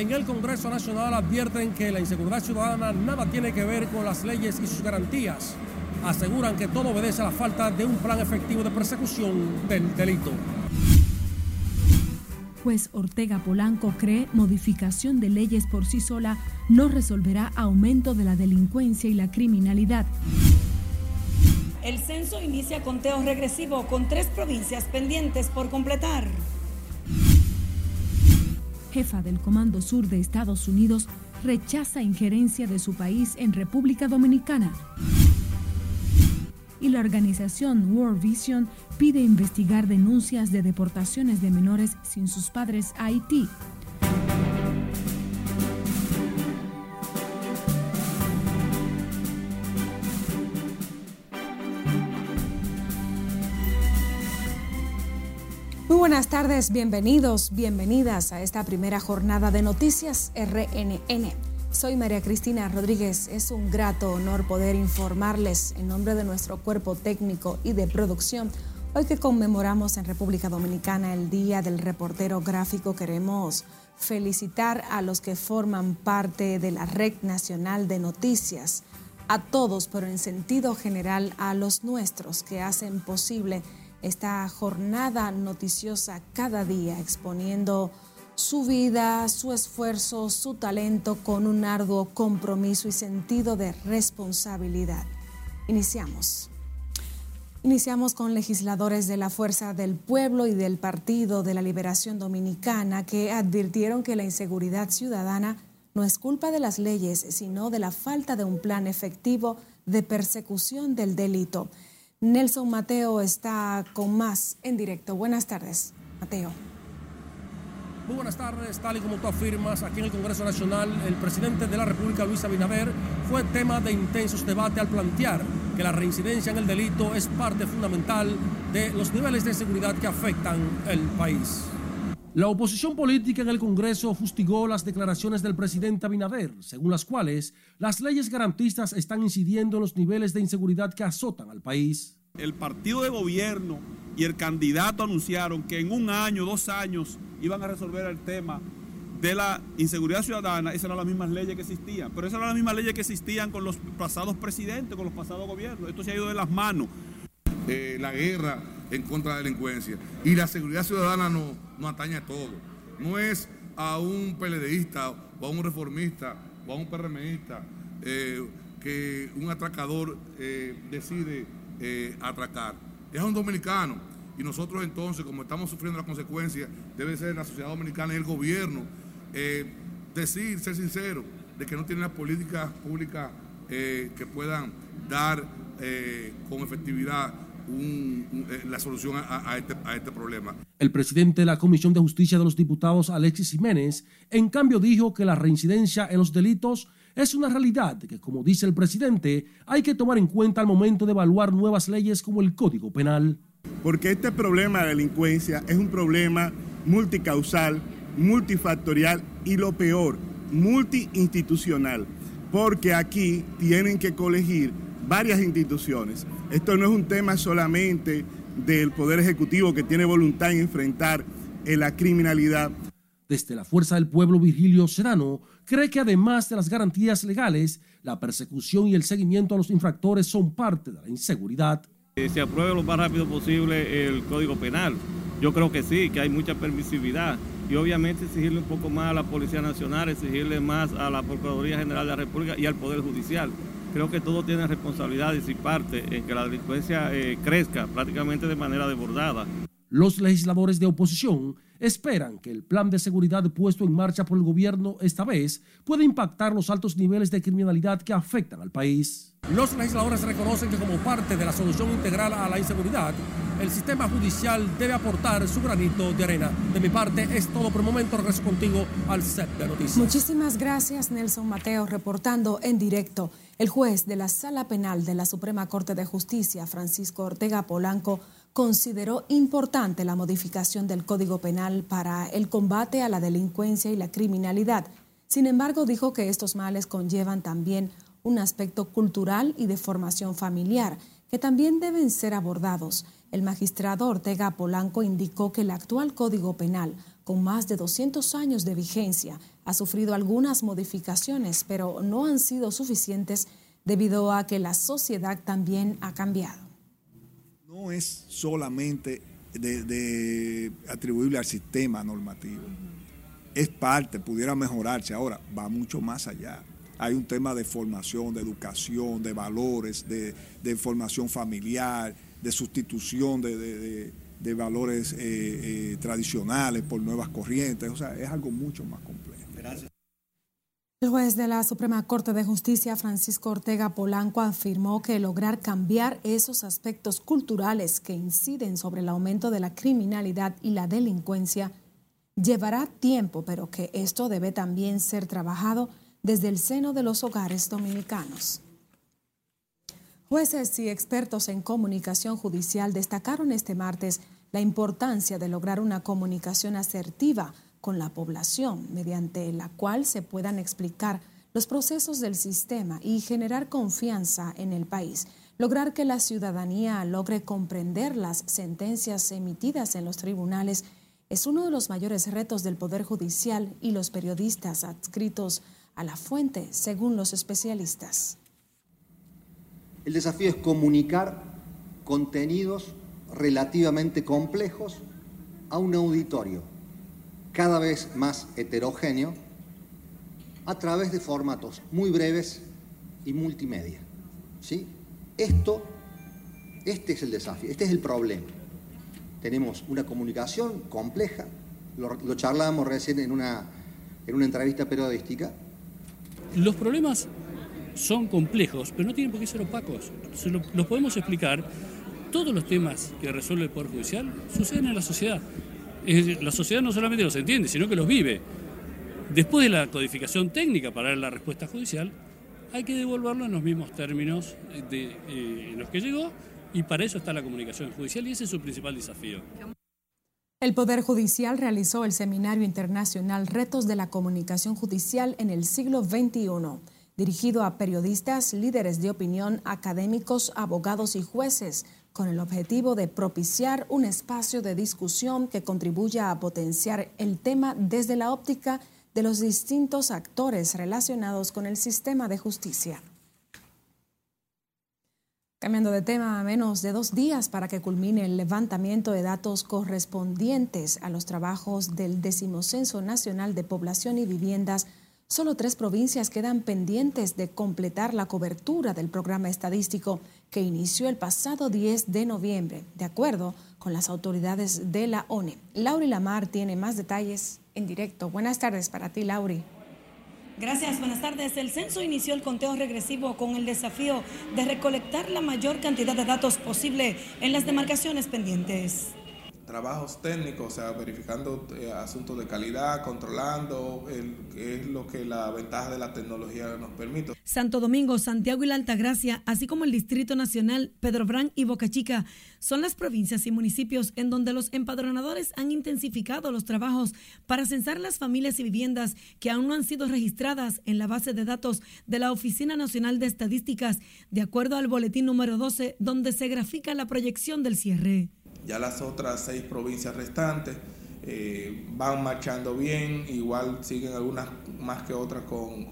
En el Congreso Nacional advierten que la inseguridad ciudadana nada tiene que ver con las leyes y sus garantías. Aseguran que todo obedece a la falta de un plan efectivo de persecución del delito. Juez Ortega Polanco cree modificación de leyes por sí sola no resolverá aumento de la delincuencia y la criminalidad. El censo inicia conteo regresivo con tres provincias pendientes por completar jefa del Comando Sur de Estados Unidos, rechaza injerencia de su país en República Dominicana. Y la organización World Vision pide investigar denuncias de deportaciones de menores sin sus padres a Haití. Buenas tardes, bienvenidos, bienvenidas a esta primera jornada de noticias RNN. Soy María Cristina Rodríguez. Es un grato honor poder informarles en nombre de nuestro cuerpo técnico y de producción. Hoy que conmemoramos en República Dominicana el Día del Reportero Gráfico, queremos felicitar a los que forman parte de la Red Nacional de Noticias, a todos, pero en sentido general a los nuestros que hacen posible esta jornada noticiosa cada día exponiendo su vida, su esfuerzo, su talento con un arduo compromiso y sentido de responsabilidad. Iniciamos. Iniciamos con legisladores de la Fuerza del Pueblo y del Partido de la Liberación Dominicana que advirtieron que la inseguridad ciudadana no es culpa de las leyes, sino de la falta de un plan efectivo de persecución del delito. Nelson Mateo está con más en directo. Buenas tardes, Mateo. Muy buenas tardes, tal y como tú afirmas, aquí en el Congreso Nacional, el presidente de la República, Luis Abinader, fue tema de intensos debates al plantear que la reincidencia en el delito es parte fundamental de los niveles de seguridad que afectan el país. La oposición política en el Congreso fustigó las declaraciones del presidente Abinader, según las cuales las leyes garantistas están incidiendo en los niveles de inseguridad que azotan al país. El partido de gobierno y el candidato anunciaron que en un año, dos años, iban a resolver el tema de la inseguridad ciudadana. Esas eran las mismas leyes que existían, pero esas eran las mismas leyes que existían con los pasados presidentes, con los pasados gobiernos. Esto se ha ido de las manos. Eh, la guerra en contra de la delincuencia. Y la seguridad ciudadana no, no atañe a todo. No es a un PLDista o a un reformista o a un PRMista eh, que un atracador eh, decide eh, atracar. Es a un dominicano. Y nosotros entonces, como estamos sufriendo las consecuencias, debe ser la sociedad dominicana y el gobierno decir, ser sincero, de que no tiene las políticas públicas que puedan dar con efectividad eh, la solución este, a, este, problema. El presidente de la Comisión de Justicia de los Diputados, Alexis Jiménez, en cambio dijo que la reincidencia en los delitos es una realidad que, como dice el presidente, hay que tomar en cuenta al momento de evaluar nuevas leyes como el Código Penal. Porque este problema de delincuencia es un problema multicausal, multifactorial y lo peor, multiinstitucional. Porque aquí tienen que colegir varias instituciones. Esto no es un tema solamente del Poder Ejecutivo que tiene voluntad en enfrentar eh, la criminalidad. Desde la Fuerza del Pueblo, Virgilio Serrano cree que además de las garantías legales, la persecución y el seguimiento a los infractores son parte de la inseguridad. Se apruebe lo más rápido posible el Código Penal. Yo creo que sí, que hay mucha permisividad y obviamente exigirle un poco más a la Policía Nacional, exigirle más a la Procuraduría General de la República y al Poder Judicial creo que todos tienen responsabilidades y parte en que la delincuencia eh, crezca prácticamente de manera desbordada. Los legisladores de oposición esperan que el plan de seguridad puesto en marcha por el gobierno esta vez pueda impactar los altos niveles de criminalidad que afectan al país. Los legisladores reconocen que como parte de la solución integral a la inseguridad, el sistema judicial debe aportar su granito de arena. De mi parte es todo por el momento. Regreso contigo al set de noticias. Muchísimas gracias Nelson Mateo reportando en directo. El juez de la Sala Penal de la Suprema Corte de Justicia, Francisco Ortega Polanco, consideró importante la modificación del Código Penal para el combate a la delincuencia y la criminalidad. Sin embargo, dijo que estos males conllevan también un aspecto cultural y de formación familiar, que también deben ser abordados. El magistrado Ortega Polanco indicó que el actual Código Penal, con más de 200 años de vigencia, ha sufrido algunas modificaciones, pero no han sido suficientes debido a que la sociedad también ha cambiado. No es solamente de, atribuible al sistema normativo. Es parte, pudiera mejorarse. Ahora, va mucho más allá. Hay un tema de formación, de educación, de valores, de, formación familiar, de sustitución de, valores eh, eh, tradicionales por nuevas corrientes. O sea, es algo mucho más complejo. Gracias. El juez de la Suprema Corte de Justicia, Francisco Ortega Polanco, afirmó que lograr cambiar esos aspectos culturales que inciden sobre el aumento de la criminalidad y la delincuencia llevará tiempo, pero que esto debe también ser trabajado desde el seno de los hogares dominicanos. Jueces y expertos en comunicación judicial destacaron este martes la importancia de lograr una comunicación asertiva con la población, mediante la cual se puedan explicar los procesos del sistema y generar confianza en el país, lograr que la ciudadanía logre comprender las sentencias emitidas en los tribunales es uno de los mayores retos del Poder Judicial y los periodistas adscritos a la fuente, según los especialistas. El desafío es comunicar contenidos relativamente complejos a un auditorio cada vez más heterogéneo a través de formatos muy breves y multimedia. ¿sí? Esto, este es el desafío, este es el problema. Tenemos una comunicación compleja, lo, lo charlábamos recién en una, en una entrevista periodística. Los problemas son complejos, pero no tienen por qué ser opacos. Los podemos explicar. Todos los temas que resuelve el Poder Judicial suceden en la sociedad la sociedad no solamente los entiende, sino que los vive. Después de la codificación técnica para la respuesta judicial, hay que devolverlo en los mismos términos eh, en los que llegó y para eso está la comunicación judicial y ese es su principal desafío. El Poder Judicial realizó el Seminario Internacional Retos de la Comunicación Judicial en el siglo XXI, dirigido a periodistas, líderes de opinión, académicos, abogados y jueces con el objetivo de propiciar un espacio de discusión que contribuya a potenciar el tema desde la óptica de los distintos actores relacionados con el sistema de justicia. Cambiando de tema, a menos de dos días para que culmine el levantamiento de datos correspondientes a los trabajos del Decimocenso Nacional de Población y Viviendas Solo tres provincias quedan pendientes de completar la cobertura del programa estadístico que inició el pasado 10 de noviembre, de acuerdo con las autoridades de la ONE. Lauri Lamar tiene más detalles en directo. Buenas tardes para ti, Lauri. Gracias, buenas tardes. El censo inició el conteo regresivo con el desafío de recolectar la mayor cantidad de datos posible en las demarcaciones pendientes trabajos técnicos, o sea, verificando eh, asuntos de calidad, controlando el, es lo que la ventaja de la tecnología nos permite. Santo Domingo, Santiago y la Altagracia, así como el Distrito Nacional, Pedro Brán y Boca Chica, son las provincias y municipios en donde los empadronadores han intensificado los trabajos para censar las familias y viviendas que aún no han sido registradas en la base de datos de la Oficina Nacional de Estadísticas, de acuerdo al boletín número 12, donde se grafica la proyección del cierre. Ya las otras seis provincias restantes eh, van marchando bien, igual siguen algunas más que otras con,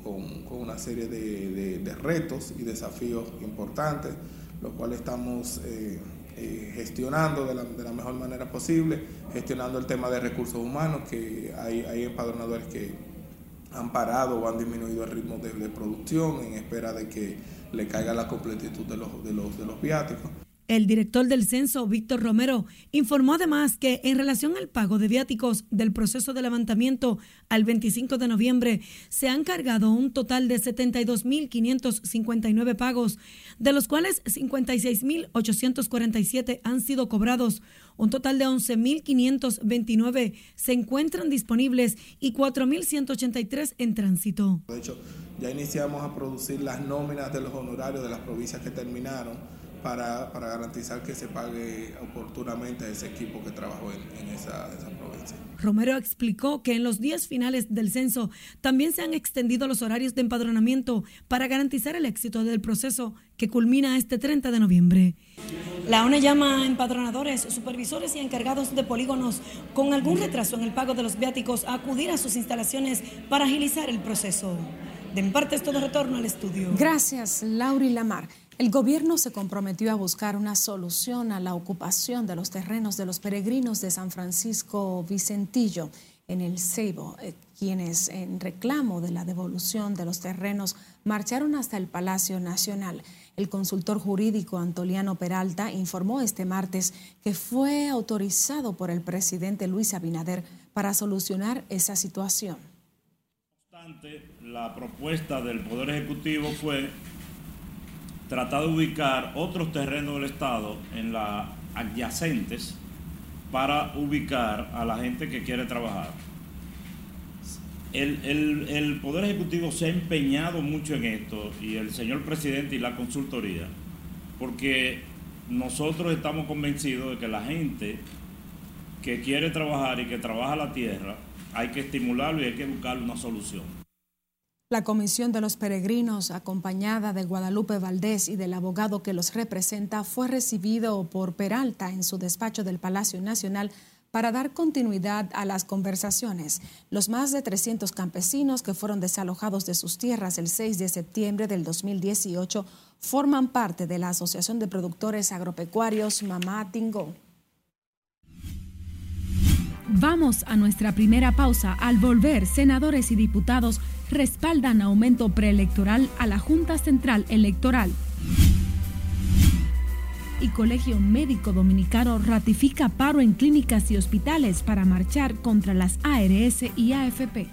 una serie de, retos y desafíos importantes, los cuales estamos eh, eh, gestionando de la, mejor manera posible, gestionando el tema de recursos humanos, que hay, hay empadronadores que han parado o han disminuido el ritmo de, producción en espera de que le caiga la completitud de los, de los, de los viáticos. El director del censo, Víctor Romero, informó además que en relación al pago de viáticos del proceso de levantamiento al 25 de noviembre, se han cargado un total de 72.559 pagos, de los cuales 56.847 han sido cobrados. Un total de 11.529 se encuentran disponibles y 4.183 en tránsito. De hecho, ya iniciamos a producir las nóminas de los honorarios de las provincias que terminaron para, garantizar que se pague oportunamente a ese equipo que trabajó en, esa, esa, provincia. Romero explicó que en los días finales del censo también se han extendido los horarios de empadronamiento para garantizar el éxito del proceso que culmina este 30 de noviembre. La ONE llama a empadronadores, supervisores y encargados de polígonos con algún retraso en el pago de los viáticos a acudir a sus instalaciones para agilizar el proceso. De mi parte es todo retorno al estudio. Gracias, Lauri Lamar. El gobierno se comprometió a buscar una solución a la ocupación de los terrenos de los peregrinos de San Francisco Vicentillo en el Ceibo, eh, quienes en reclamo de la devolución de los terrenos marcharon hasta el Palacio Nacional. El consultor jurídico Antoliano Peralta informó este martes que fue autorizado por el presidente Luis Abinader para solucionar esa situación. La propuesta del Poder Ejecutivo fue tratar de ubicar otros terrenos del Estado en las adyacentes para ubicar a la gente que quiere trabajar. El, Poder Ejecutivo se ha empeñado mucho en esto y el señor presidente y la consultoría, porque nosotros estamos convencidos de que la gente que quiere trabajar y que trabaja la tierra, hay que estimularlo y hay que buscar una solución. La Comisión de los Peregrinos, acompañada de Guadalupe Valdés y del abogado que los representa, fue recibido por Peralta en su despacho del Palacio Nacional para dar continuidad a las conversaciones. Los más de 300 campesinos que fueron desalojados de sus tierras el 6 de septiembre del 2018 forman parte de la Asociación de Productores Agropecuarios Mamá Tingo. Vamos a nuestra primera pausa. Al volver, senadores y diputados respaldan aumento preelectoral a la Junta Central Electoral. Y Colegio Médico Dominicano ratifica paro en clínicas y hospitales para marchar contra las ARS y AFP.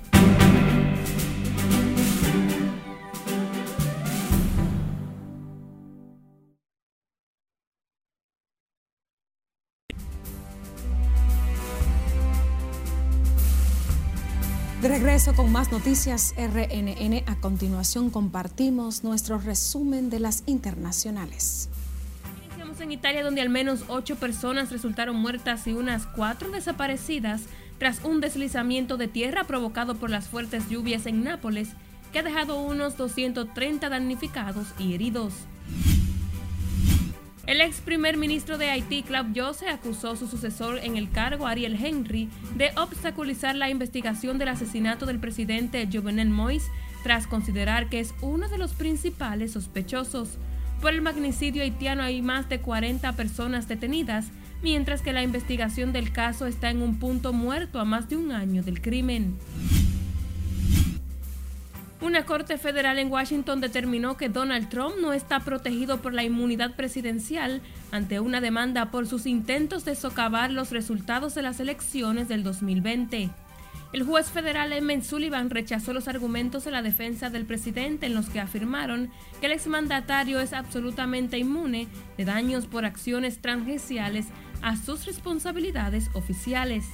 Regreso con más noticias RNN. A continuación compartimos nuestro resumen de las internacionales. Iniciamos en Italia donde al menos ocho personas resultaron muertas y unas cuatro desaparecidas tras un deslizamiento de tierra provocado por las fuertes lluvias en Nápoles que ha dejado unos 230 damnificados y heridos. El ex primer ministro de Haití, Claude Jose, acusó a su sucesor en el cargo, Ariel Henry, de obstaculizar la investigación del asesinato del presidente Jovenel Moïse, tras considerar que es uno de los principales sospechosos. Por el magnicidio haitiano hay más de 40 personas detenidas, mientras que la investigación del caso está en un punto muerto a más de un año del crimen. Una corte federal en Washington determinó que Donald Trump no está protegido por la inmunidad presidencial ante una demanda por sus intentos de socavar los resultados de las elecciones del 2020. El juez federal Emmett Sullivan rechazó los argumentos de la defensa del presidente en los que afirmaron que el exmandatario es absolutamente inmune de daños por acciones transgenciales a sus responsabilidades oficiales.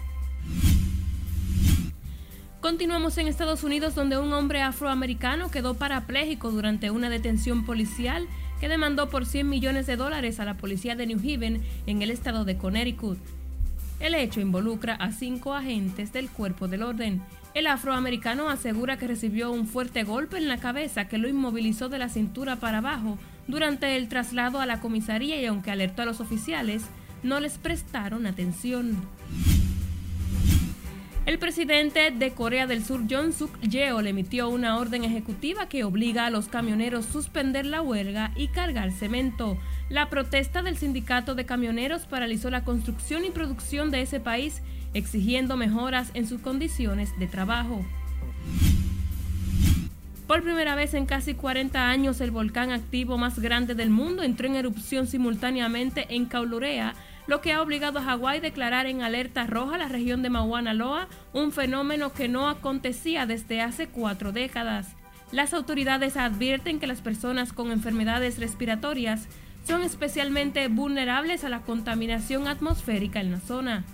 Continuamos en Estados Unidos donde un hombre afroamericano quedó parapléjico durante una detención policial que demandó por 100 millones de dólares a la policía de New Haven en el estado de Connecticut. El hecho involucra a cinco agentes del cuerpo del orden. El afroamericano asegura que recibió un fuerte golpe en la cabeza que lo inmovilizó de la cintura para abajo durante el traslado a la comisaría y aunque alertó a los oficiales, no les prestaron atención. El presidente de Corea del Sur, John Suk Yeol, emitió una orden ejecutiva que obliga a los camioneros a suspender la huelga y cargar cemento. La protesta del sindicato de camioneros paralizó la construcción y producción de ese país, exigiendo mejoras en sus condiciones de trabajo. Por primera vez en casi 40 años, el volcán activo más grande del mundo entró en erupción simultáneamente en Kaulurea, lo que ha obligado a Hawái a declarar en alerta roja la región de Mauna Loa, un fenómeno que no acontecía desde hace cuatro décadas. Las autoridades advierten que las personas con enfermedades respiratorias son especialmente vulnerables a la contaminación atmosférica en la zona.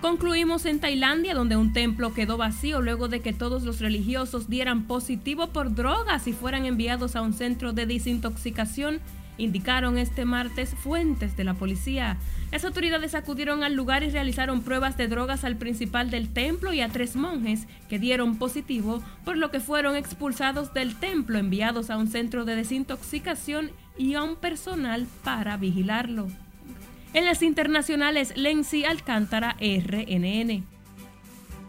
Concluimos en Tailandia, donde un templo quedó vacío luego de que todos los religiosos dieran positivo por drogas y fueran enviados a un centro de desintoxicación, indicaron este martes fuentes de la policía. Las autoridades acudieron al lugar y realizaron pruebas de drogas al principal del templo y a tres monjes que dieron positivo, por lo que fueron expulsados del templo, enviados a un centro de desintoxicación y a un personal para vigilarlo. En las internacionales, Lenzi Alcántara, RNN.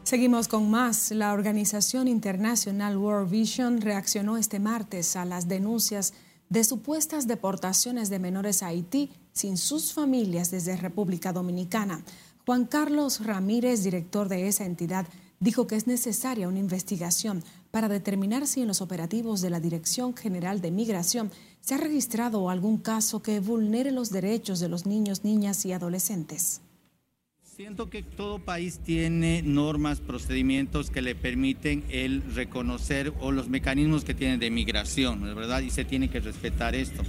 Seguimos con más. La organización internacional World Vision reaccionó este martes a las denuncias de supuestas deportaciones de menores a Haití sin sus familias desde República Dominicana. Juan Carlos Ramírez, director de esa entidad, dijo que es necesaria una investigación para determinar si en los operativos de la Dirección General de Migración ¿Se ha registrado algún caso que vulnere los derechos de los niños, niñas y adolescentes? Siento que todo país tiene normas, procedimientos que le permiten el reconocer o los mecanismos que tiene de migración, ¿verdad? Y se tiene que respetar esto.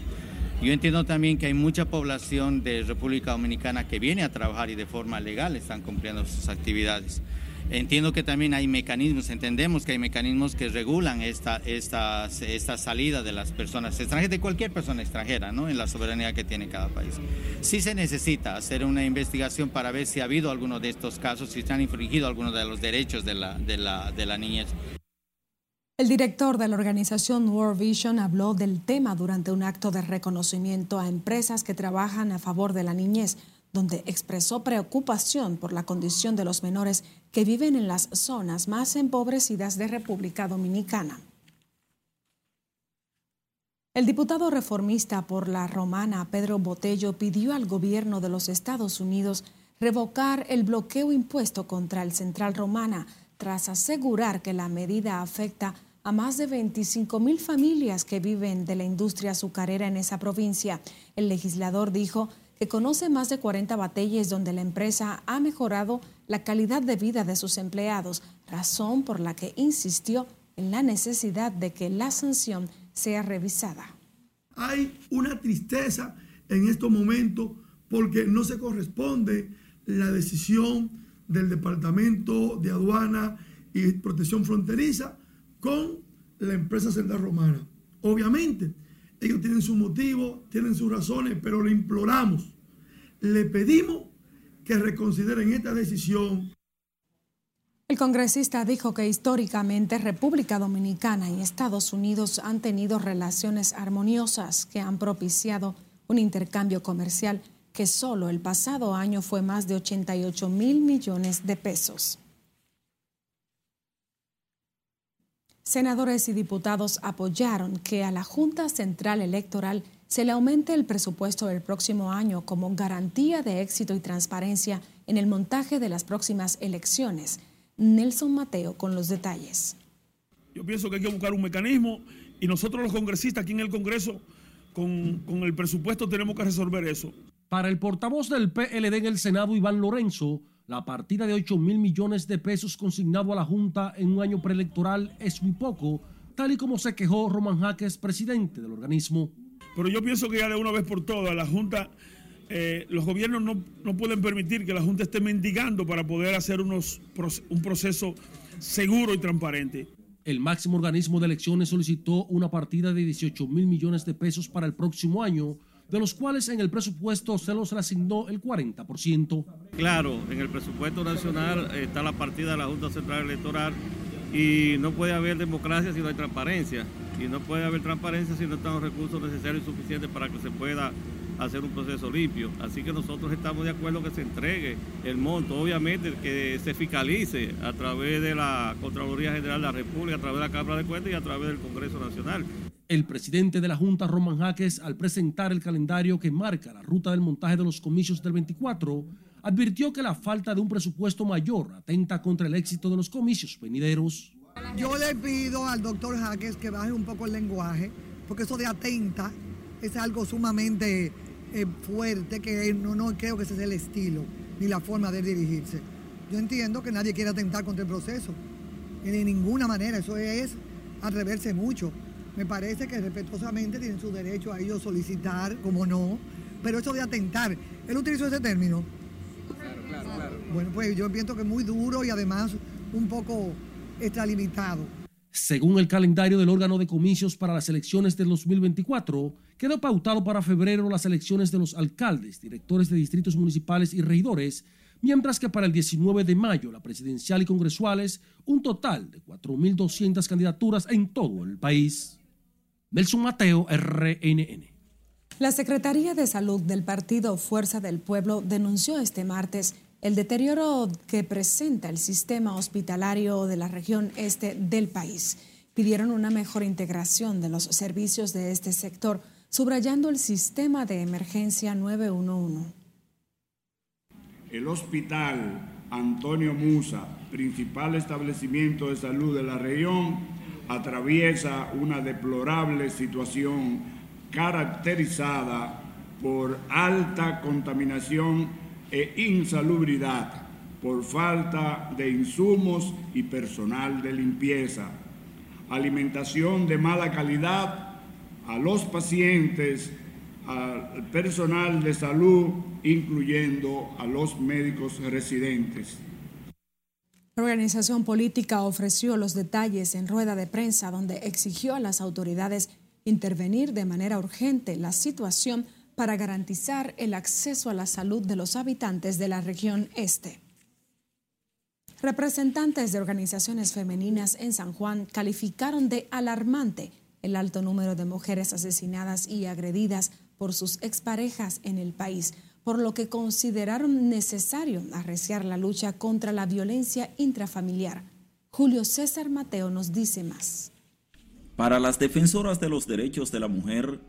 Yo entiendo también que hay mucha población de República Dominicana que viene a trabajar y de forma legal están cumpliendo sus actividades. Entiendo que también hay mecanismos, entendemos que hay mecanismos que regulan esta, esta, esta salida de las personas extranjeras, de cualquier persona extranjera, ¿no? en la soberanía que tiene cada país. Sí se necesita hacer una investigación para ver si ha habido alguno de estos casos, si se han infringido algunos de los derechos de la, de la, de la niñez. El director de la organización World Vision habló del tema durante un acto de reconocimiento a empresas que trabajan a favor de la niñez donde expresó preocupación por la condición de los menores que viven en las zonas más empobrecidas de República Dominicana. El diputado reformista por la romana Pedro Botello pidió al gobierno de los Estados Unidos revocar el bloqueo impuesto contra el Central Romana tras asegurar que la medida afecta a más de 25 mil familias que viven de la industria azucarera en esa provincia. El legislador dijo que conoce más de 40 batalles donde la empresa ha mejorado la calidad de vida de sus empleados, razón por la que insistió en la necesidad de que la sanción sea revisada. Hay una tristeza en estos momentos porque no se corresponde la decisión del Departamento de Aduana y Protección Fronteriza con la empresa Celda Romana. Obviamente, ellos tienen su motivo, tienen sus razones, pero le imploramos, le pedimos que reconsideren esta decisión. El congresista dijo que históricamente República Dominicana y Estados Unidos han tenido relaciones armoniosas que han propiciado un intercambio comercial que solo el pasado año fue más de 88 mil millones de pesos. Senadores y diputados apoyaron que a la Junta Central Electoral se le aumente el presupuesto del próximo año como garantía de éxito y transparencia en el montaje de las próximas elecciones. Nelson Mateo con los detalles. Yo pienso que hay que buscar un mecanismo y nosotros los congresistas aquí en el Congreso con, con el presupuesto tenemos que resolver eso. Para el portavoz del PLD en el Senado, Iván Lorenzo, la partida de 8 mil millones de pesos consignado a la Junta en un año preelectoral es muy poco, tal y como se quejó Roman Jaques, presidente del organismo. Pero yo pienso que ya de una vez por todas la Junta, eh, los gobiernos no, no, pueden permitir que la Junta esté mendigando para poder hacer unos, un proceso seguro y transparente. El máximo organismo de elecciones solicitó una partida de 18 mil millones de pesos para el próximo año de los cuales en el presupuesto se los asignó el 40%. Claro, en el presupuesto nacional está la partida de la Junta Central Electoral y no puede haber democracia si no hay transparencia. Y no puede haber transparencia si no están los recursos necesarios y suficientes para que se pueda hacer un proceso limpio. Así que nosotros estamos de acuerdo que se entregue el monto, obviamente que se fiscalice a través de la Contraloría General de la República, a través de la Cámara de Cuentas y a través del Congreso Nacional. El presidente de la Junta, Roman Jaques, al presentar el calendario que marca la ruta del montaje de los comicios del 24, advirtió que la falta de un presupuesto mayor atenta contra el éxito de los comicios venideros. Yo le pido al doctor Jaques que baje un poco el lenguaje, porque eso de atenta es algo sumamente eh, fuerte que no, creo que ese sea el estilo ni la forma de dirigirse. Yo entiendo que nadie quiere atentar contra el proceso, de ninguna manera, eso es atreverse mucho. Me parece que respetuosamente tienen su derecho a ellos solicitar, como no, pero eso de atentar, él utilizó ese término. Claro, claro, claro. Bueno, pues yo pienso que es muy duro y además un poco extralimitado. Según el calendario del órgano de comicios para las elecciones del 2024, quedó pautado para febrero las elecciones de los alcaldes, directores de distritos municipales y regidores, mientras que para el 19 de mayo la presidencial y congresuales, un total de 4.200 candidaturas en todo el país. Nelson Mateo, RNN. La Secretaría de Salud del Partido Fuerza del Pueblo denunció este martes el deterioro que presenta el sistema hospitalario de la región este del país. Pidieron una mejor integración de los servicios de este sector, subrayando el sistema de emergencia 911. El hospital Antonio Musa, principal establecimiento de salud de la región, atraviesa una deplorable situación caracterizada por alta contaminación e insalubridad por falta de insumos y personal de limpieza, alimentación de mala calidad a los pacientes, al personal de salud, incluyendo a los médicos residentes. La organización política ofreció los detalles en rueda de prensa donde exigió a las autoridades intervenir de manera urgente la situación para garantizar el acceso a la salud de los habitantes de la región este. Representantes de organizaciones femeninas en San Juan calificaron de alarmante el alto número de mujeres asesinadas y agredidas por sus exparejas en el país, por lo que consideraron necesario arreciar la lucha contra la violencia intrafamiliar. Julio César Mateo nos dice más. Para las defensoras de los derechos de la mujer,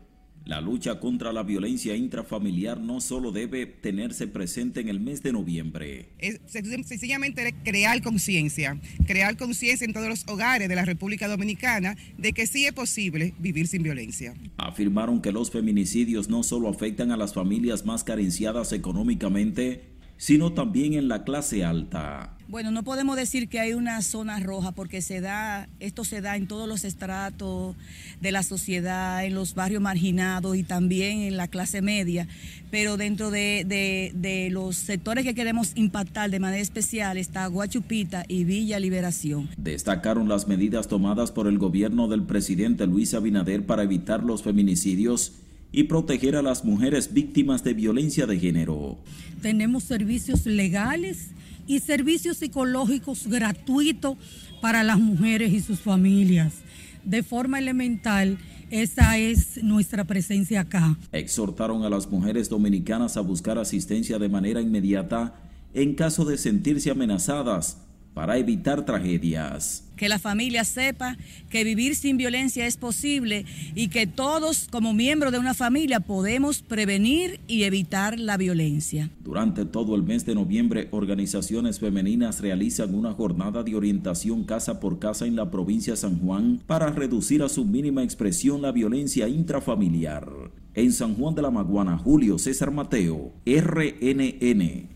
la lucha contra la violencia intrafamiliar no solo debe tenerse presente en el mes de noviembre. Es sencillamente crear conciencia, crear conciencia en todos los hogares de la República Dominicana de que sí es posible vivir sin violencia. Afirmaron que los feminicidios no solo afectan a las familias más carenciadas económicamente, sino también en la clase alta. Bueno, no podemos decir que hay una zona roja porque se da, esto se da en todos los estratos de la sociedad, en los barrios marginados y también en la clase media, pero dentro de, los sectores que queremos impactar de manera especial está Guachupita y Villa Liberación. Destacaron las medidas tomadas por el gobierno del presidente Luis Abinader para evitar los feminicidios y proteger a las mujeres víctimas de violencia de género. Tenemos servicios legales y servicios psicológicos gratuitos para las mujeres y sus familias. De forma elemental, esa es nuestra presencia acá. Exhortaron a las mujeres dominicanas a buscar asistencia de manera inmediata en caso de sentirse amenazadas para evitar tragedias. Que la familia sepa que vivir sin violencia es posible y que todos como miembros de una familia podemos prevenir y evitar la violencia. Durante todo el mes de noviembre, organizaciones femeninas realizan una jornada de orientación casa por casa en la provincia de San Juan para reducir a su mínima expresión la violencia intrafamiliar. En San Juan de la Maguana, Julio César Mateo, RNN.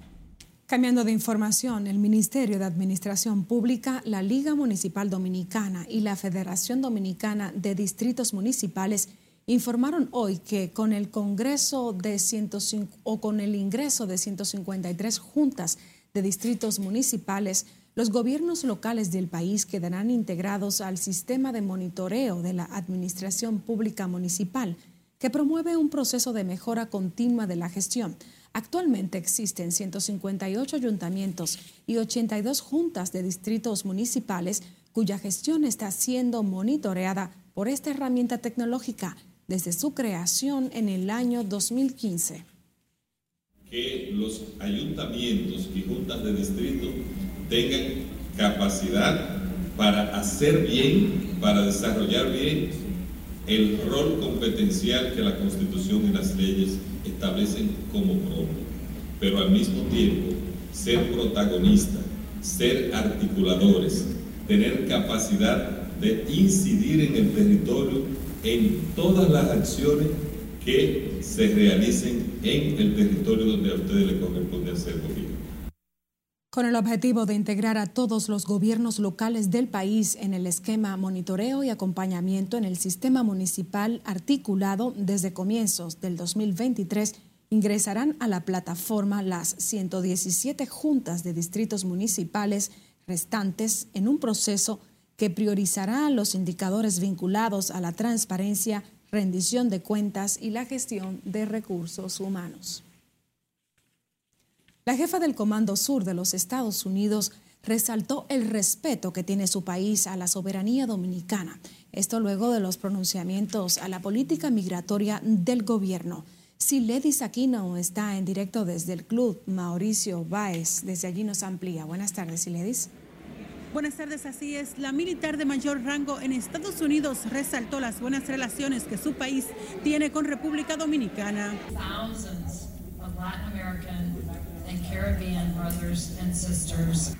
Cambiando de información, el Ministerio de Administración Pública, la Liga Municipal Dominicana y la Federación Dominicana de Distritos Municipales informaron hoy que con el Congreso de 105 o con el ingreso de 153 juntas de distritos municipales, los gobiernos locales del país quedarán integrados al sistema de monitoreo de la Administración Pública Municipal, que promueve un proceso de mejora continua de la gestión Actualmente existen 158 ayuntamientos y 82 juntas de distritos municipales cuya gestión está siendo monitoreada por esta herramienta tecnológica desde su creación en el año 2015. Que los ayuntamientos y juntas de distrito tengan capacidad para hacer bien, para desarrollar bien el rol competencial que la Constitución y las leyes establecen como propio, pero al mismo tiempo ser protagonistas, ser articuladores, tener capacidad de incidir en el territorio en todas las acciones que se realicen en el territorio donde a ustedes les corresponde hacer gobierno con el objetivo de integrar a todos los gobiernos locales del país en el esquema monitoreo y acompañamiento en el sistema municipal articulado desde comienzos del 2023 ingresarán a la plataforma las 117 juntas de distritos municipales restantes en un proceso que priorizará los indicadores vinculados a la transparencia, rendición de cuentas y la gestión de recursos humanos. La jefa del Comando Sur de los Estados Unidos resaltó el respeto que tiene su país a la soberanía dominicana. Esto luego de los pronunciamientos a la política migratoria del gobierno. Si Lady Aquino está en directo desde el club Mauricio Báez, desde allí nos amplía. Buenas tardes, Siledis. Buenas tardes, así es. La militar de mayor rango en Estados Unidos resaltó las buenas relaciones que su país tiene con República Dominicana.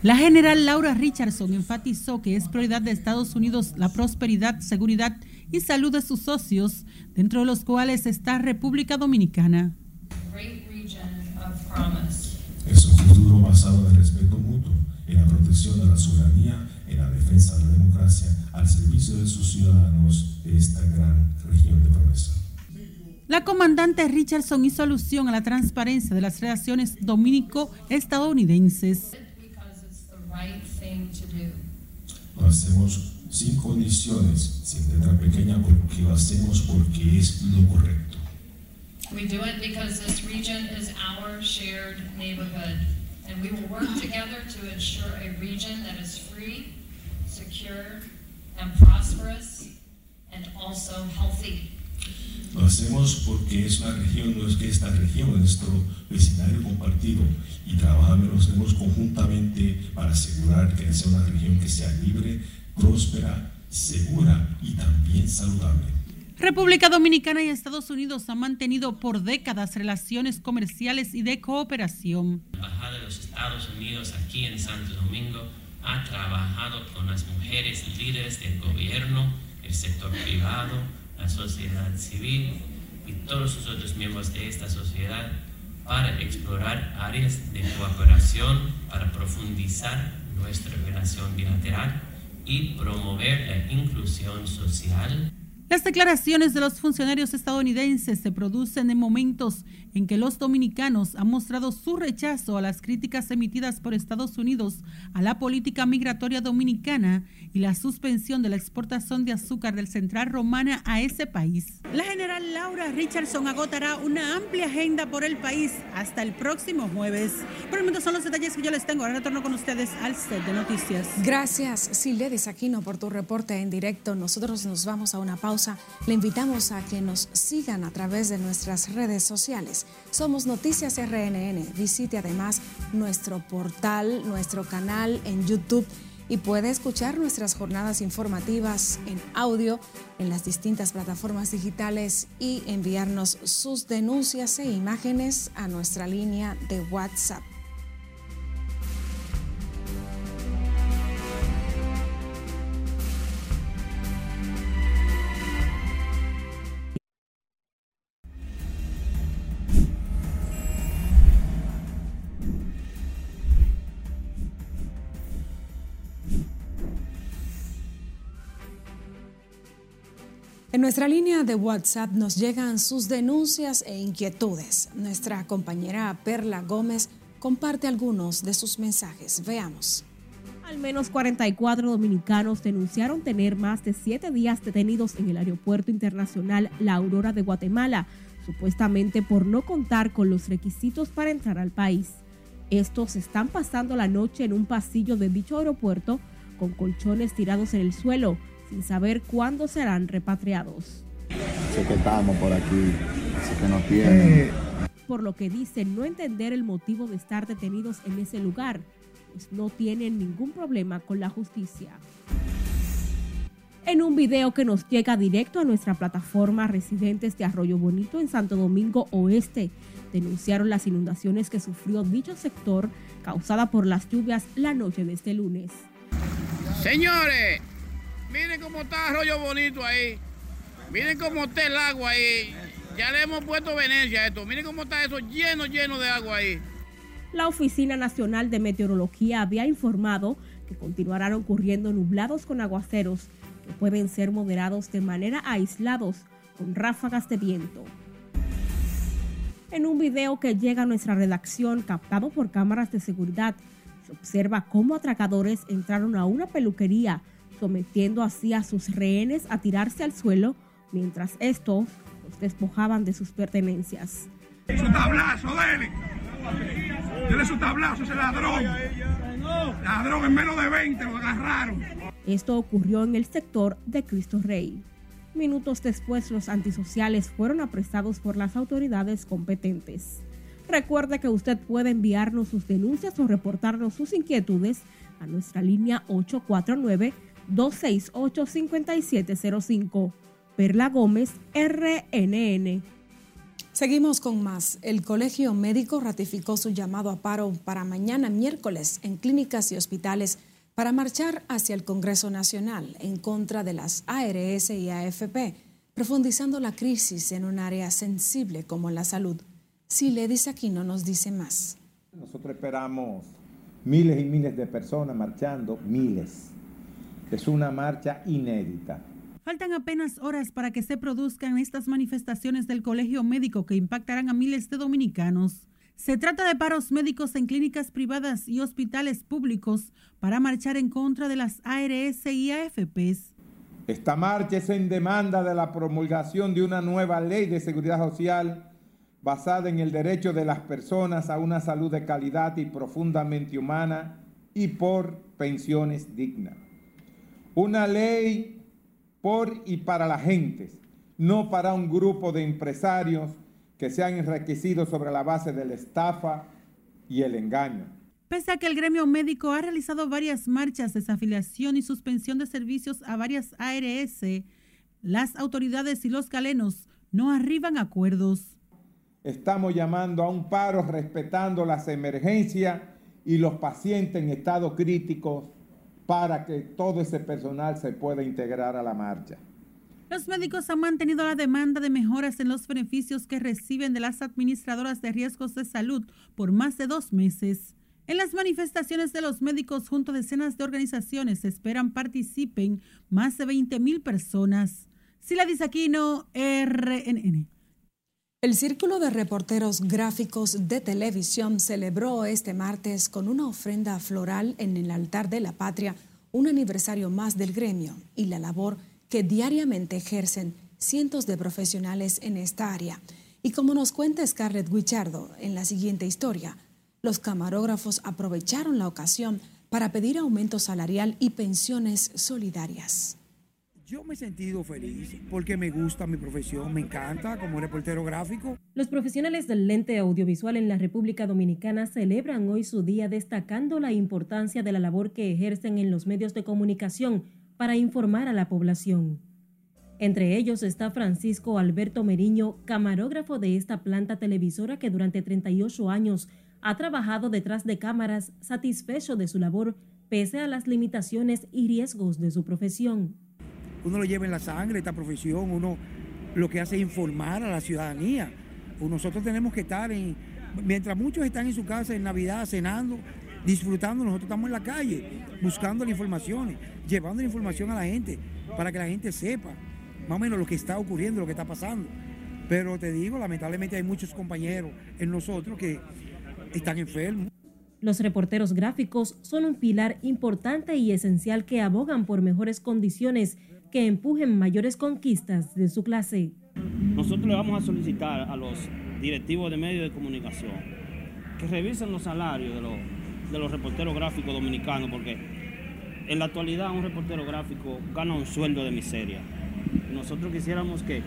La general Laura Richardson enfatizó que es prioridad de Estados Unidos la prosperidad, seguridad y salud de sus socios, dentro de los cuales está República Dominicana. Es un futuro basado en el respeto mutuo, en la protección de la soberanía, en la defensa de la democracia, al servicio de sus ciudadanos de esta gran región de promesa. La comandante Richardson hizo alusión a la transparencia de las relaciones dominico-estadounidenses. Lo hacemos sin condiciones, sin letra pequeña, porque lo hacemos porque es lo correcto. We do it because this region is our shared neighborhood, and we will work together to ensure a region that is free, secure, and prosperous, and also healthy. Lo hacemos porque es una región, no es que esta región es nuestro vecindario compartido y trabajamos conjuntamente para asegurar que sea una región que sea libre, próspera, segura y también saludable. República Dominicana y Estados Unidos han mantenido por décadas relaciones comerciales y de cooperación. La Embajada de los Estados Unidos aquí en Santo Domingo ha trabajado con las mujeres líderes del gobierno, el sector privado, la sociedad civil y todos los otros miembros de esta sociedad para explorar áreas de cooperación, para profundizar nuestra relación bilateral y promover la inclusión social. Las declaraciones de los funcionarios estadounidenses se producen en momentos en que los dominicanos han mostrado su rechazo a las críticas emitidas por Estados Unidos a la política migratoria dominicana y la suspensión de la exportación de azúcar del Central Romana a ese país. La general Laura Richardson agotará una amplia agenda por el país hasta el próximo jueves. Por el momento son los detalles que yo les tengo. Ahora retorno con ustedes al set de noticias. Gracias, Siledis Aquino, por tu reporte en directo. Nosotros nos vamos a una pausa le invitamos a que nos sigan a través de nuestras redes sociales. Somos Noticias RNN. Visite además nuestro portal, nuestro canal en YouTube y puede escuchar nuestras jornadas informativas en audio en las distintas plataformas digitales y enviarnos sus denuncias e imágenes a nuestra línea de WhatsApp nuestra línea de WhatsApp nos llegan sus denuncias e inquietudes. Nuestra compañera Perla Gómez comparte algunos de sus mensajes. Veamos. Al menos 44 dominicanos denunciaron tener más de siete días detenidos en el Aeropuerto Internacional La Aurora de Guatemala, supuestamente por no contar con los requisitos para entrar al país. Estos están pasando la noche en un pasillo de dicho aeropuerto con colchones tirados en el suelo sin saber cuándo serán repatriados. Sé que estamos por aquí, así que no tienen. Por lo que dicen no entender el motivo de estar detenidos en ese lugar, pues no tienen ningún problema con la justicia. En un video que nos llega directo a nuestra plataforma, residentes de Arroyo Bonito en Santo Domingo Oeste denunciaron las inundaciones que sufrió dicho sector causada por las lluvias la noche de este lunes. Señores, Miren cómo está Arroyo Bonito ahí. Miren cómo está el agua ahí. Ya le hemos puesto Venecia a esto. Miren cómo está eso lleno, lleno de agua ahí. La Oficina Nacional de Meteorología había informado que continuarán ocurriendo nublados con aguaceros que pueden ser moderados de manera aislados con ráfagas de viento. En un video que llega a nuestra redacción, captado por cámaras de seguridad, se observa cómo atracadores entraron a una peluquería, sometiendo así a sus rehenes a tirarse al suelo, mientras estos los despojaban de sus pertenencias. Su tablazo, dele. Dele su tablazo, ese ladrón. Ladrón en menos de 20 lo agarraron. Esto ocurrió en el sector de Cristo Rey. Minutos después, los antisociales fueron apresados por las autoridades competentes. Recuerde que usted puede enviarnos sus denuncias o reportarnos sus inquietudes a nuestra línea 849-268-5705. Perla Gómez, RNN. Seguimos con más. El Colegio Médico ratificó su llamado a paro para mañana miércoles en clínicas y hospitales para marchar hacia el Congreso Nacional en contra de las ARS y AFP, profundizando la crisis en un área sensible como la salud. Si dice aquí no nos dice más. Nosotros esperamos miles y miles de personas marchando, miles. Es una marcha inédita. Faltan apenas horas para que se produzcan estas manifestaciones del Colegio Médico que impactarán a miles de dominicanos. Se trata de paros médicos en clínicas privadas y hospitales públicos para marchar en contra de las ARS y AFPs. Esta marcha es en demanda de la promulgación de una nueva ley de seguridad social basada en el derecho de las personas a una salud de calidad y profundamente humana y por pensiones dignas. Una ley por y para la gente, no para un grupo de empresarios que se han enriquecido sobre la base de la estafa y el engaño. Pese a que el gremio médico ha realizado varias marchas, de desafiliación y suspensión de servicios a varias ARS, las autoridades y los galenos no arriban a acuerdos. Estamos llamando a un paro respetando las emergencias y los pacientes en estado crítico para que todo ese personal se pueda integrar a la marcha. Los médicos han mantenido la demanda de mejoras en los beneficios que reciben de las administradoras de riesgos de salud por más de dos meses. En las manifestaciones de los médicos junto a decenas de organizaciones esperan participen más de 20 mil personas. Sila Disaquino, RNN. El Círculo de Reporteros Gráficos de Televisión celebró este martes con una ofrenda floral en el altar de la patria un aniversario más del gremio y la labor que diariamente ejercen cientos de profesionales en esta área. Y como nos cuenta Scarlett Guichardo en la siguiente historia, los camarógrafos aprovecharon la ocasión para pedir aumento salarial y pensiones solidarias. Yo me he sentido feliz porque me gusta mi profesión, me encanta como reportero gráfico. Los profesionales del lente audiovisual en la República Dominicana celebran hoy su día destacando la importancia de la labor que ejercen en los medios de comunicación para informar a la población. Entre ellos está Francisco Alberto Meriño, camarógrafo de esta planta televisora que durante 38 años ha trabajado detrás de cámaras satisfecho de su labor pese a las limitaciones y riesgos de su profesión. Uno lo lleva en la sangre, esta profesión, uno lo que hace es informar a la ciudadanía. Nosotros tenemos que estar en, mientras muchos están en su casa en Navidad cenando, disfrutando, nosotros estamos en la calle buscando las informaciones, llevando la información a la gente para que la gente sepa más o menos lo que está ocurriendo, lo que está pasando. Pero te digo, lamentablemente hay muchos compañeros en nosotros que están enfermos. Los reporteros gráficos son un pilar importante y esencial que abogan por mejores condiciones que empujen mayores conquistas de su clase. Nosotros le vamos a solicitar a los directivos de medios de comunicación que revisen los salarios de los de los reporteros gráficos dominicanos, porque en la actualidad un reportero gráfico gana un sueldo de miseria. Nosotros quisiéramos que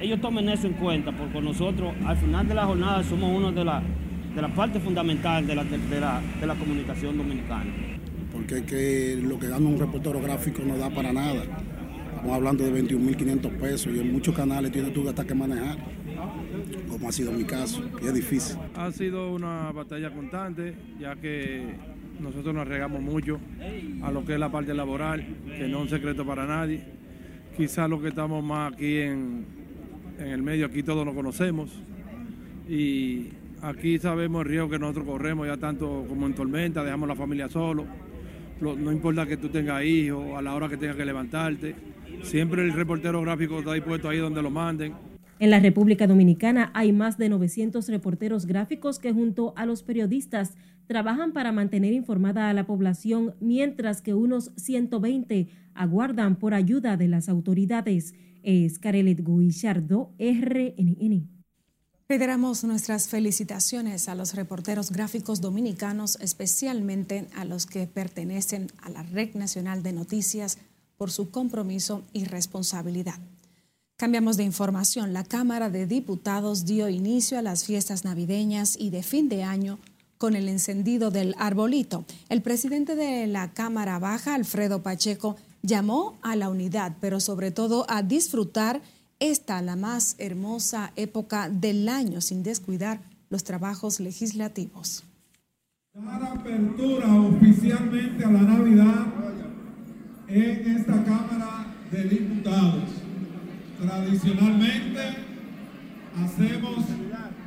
ellos tomen eso en cuenta, porque nosotros al final de la jornada somos uno de la, de la parte fundamental de la, de, la, de la comunicación dominicana. Porque que lo que gana un reportero gráfico no da para nada. Estamos hablando de 21.500 pesos y en muchos canales tienes tú hasta que manejar como ha sido mi caso, y es difícil. Ha sido una batalla constante, ya que nosotros nos regamos mucho a lo que es la parte laboral, que no es un secreto para nadie. Quizás lo que estamos más aquí en, en el medio, aquí todos nos conocemos y aquí sabemos el riesgo que nosotros corremos, ya tanto como en tormenta, dejamos la familia solo. No importa que tú tengas hijos, a la hora que tengas que levantarte. Siempre el reportero gráfico está dispuesto ahí donde lo manden En la República Dominicana hay más de 900 reporteros gráficos que junto a los periodistas trabajan para mantener informada a la población, mientras que unos 120 aguardan por ayuda de las autoridades. Es Carelet Guillardo, RNN. Reiteramos nuestras felicitaciones a los reporteros gráficos dominicanos, especialmente a los que pertenecen a la Red Nacional de Noticias, por su compromiso y responsabilidad. Cambiamos de información. La Cámara de Diputados dio inicio a las fiestas navideñas y de fin de año con el encendido del arbolito. El presidente de la Cámara Baja, Alfredo Pacheco, llamó a la unidad, pero sobre todo a disfrutar esta la más hermosa época del año sin descuidar los trabajos legislativos. Dar apertura oficialmente a la Navidad en esta Cámara de Diputados. Tradicionalmente hacemos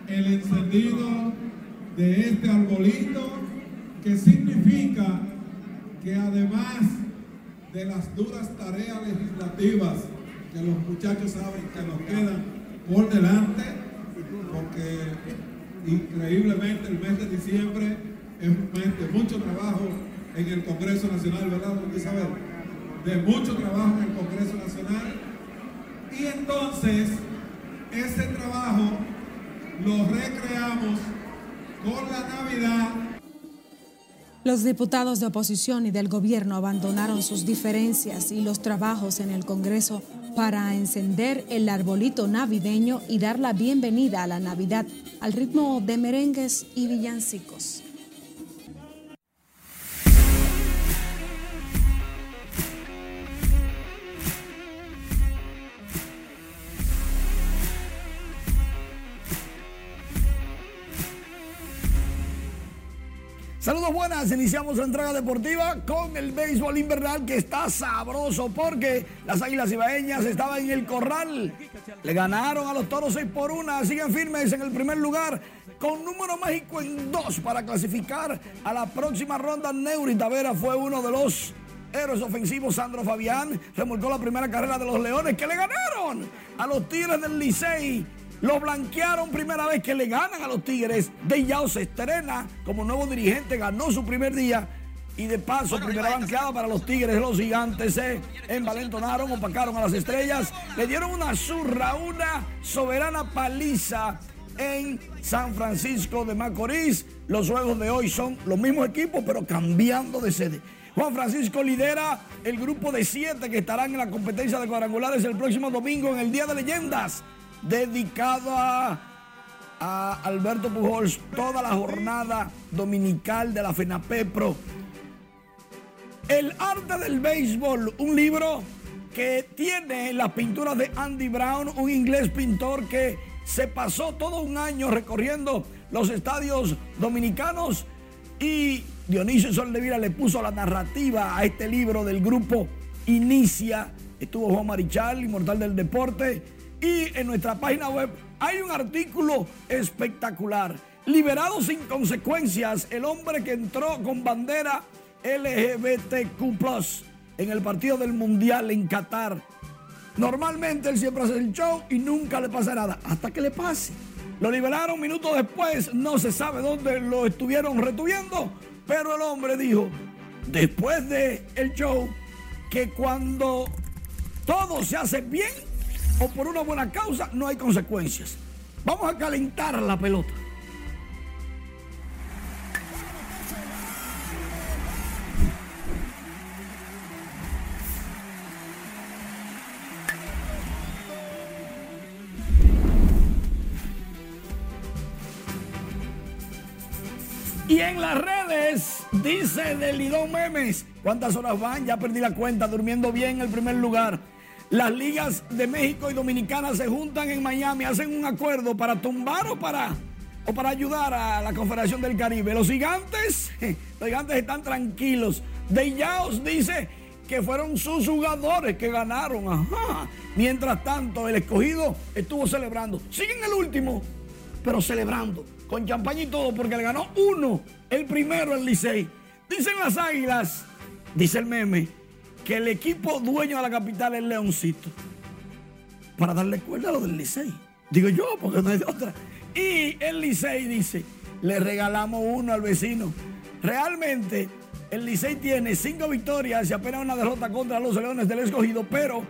el encendido de este arbolito que significa que además de las duras tareas legislativas que los muchachos saben que nos quedan por delante, porque increíblemente el mes de diciembre es mucho trabajo en el Congreso Nacional, ¿verdad, Isabel? De mucho trabajo en el Congreso Nacional. Y entonces, ese trabajo lo recreamos con la Navidad los diputados de oposición y del gobierno abandonaron sus diferencias y los trabajos en el Congreso para encender el arbolito navideño y dar la bienvenida a la Navidad al ritmo de merengues y villancicos. Saludos buenas, iniciamos la entrega deportiva con el béisbol invernal que está sabroso porque las Águilas Ibaeñas estaban en el corral. Le ganaron a los Toros 6 por 1, siguen firmes en el primer lugar con número mágico en 2 para clasificar a la próxima ronda. Neuri Tavera fue uno de los héroes ofensivos. Sandro Fabián remolcó la primera carrera de los Leones que le ganaron a los Tigres del Licey lo blanquearon primera vez que le ganan a los Tigres. De Yao se estrena como nuevo dirigente, ganó su primer día. Y de paso, primera blanqueada para los Tigres, los gigantes se envalentonaron, opacaron a las estrellas, le dieron una zurra, una soberana paliza en San Francisco de Macorís. Los juegos de hoy son los mismos equipos, pero cambiando de sede. Juan Francisco lidera el grupo de siete que estarán en la competencia de cuadrangulares el próximo domingo en el Día de Leyendas dedicado a, Alberto Pujols toda la jornada dominical de la FENAPEPRO. El arte del béisbol, un libro que tiene las pinturas de Andy Brown, un inglés pintor que se pasó todo un año recorriendo los estadios dominicanos y Dionisio Soldevila le puso la narrativa a este libro del grupo Inicia. Estuvo Juan Marichal, inmortal del deporte, y en nuestra página web hay un artículo espectacular. Liberado sin consecuencias, el hombre que entró con bandera LGBTQ en el partido del Mundial en Qatar. Normalmente él siempre hace el show y nunca le pasa nada, hasta que le pase. Lo liberaron minutos después, no se sabe dónde lo estuvieron retuviendo, pero el hombre dijo, después del el show, que cuando todo se hace bien, o por una buena causa, no hay consecuencias. Vamos a calentar la pelota. Y en las redes dice Delidón Memes, ¿cuántas horas van? Ya perdí la cuenta, durmiendo bien en el primer lugar. Las ligas de México y Dominicana se juntan en Miami, hacen un acuerdo para tumbar o para, o para ayudar a la Confederación del Caribe. Los gigantes, los gigantes están tranquilos. De Yaos dice que fueron sus jugadores que ganaron. Ajá. Mientras tanto, el escogido estuvo celebrando. Siguen el último, pero celebrando. Con champaña y todo, porque le ganó uno, el primero el Licey. Dicen las águilas, dice el meme, que el equipo dueño de la capital es Leoncito. Para darle cuerda a lo del Licey. Digo yo, porque no hay otra. Y el Licey dice, le regalamos uno al vecino. Realmente, el Licey tiene cinco victorias y apenas una derrota contra los Leones del Escogido, pero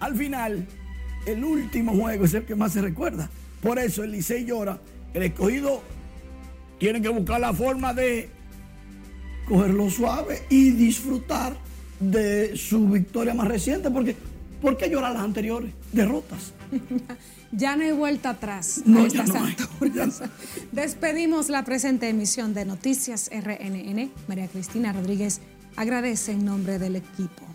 al final, el último juego es el que más se recuerda. Por eso el Licey llora. El Escogido tiene que buscar la forma de cogerlo suave y disfrutar de su victoria más reciente, porque ¿por qué llorar las anteriores derrotas? ya no hay vuelta atrás No, a ya estas no. Despedimos la presente emisión de Noticias RNN. María Cristina Rodríguez agradece en nombre del equipo.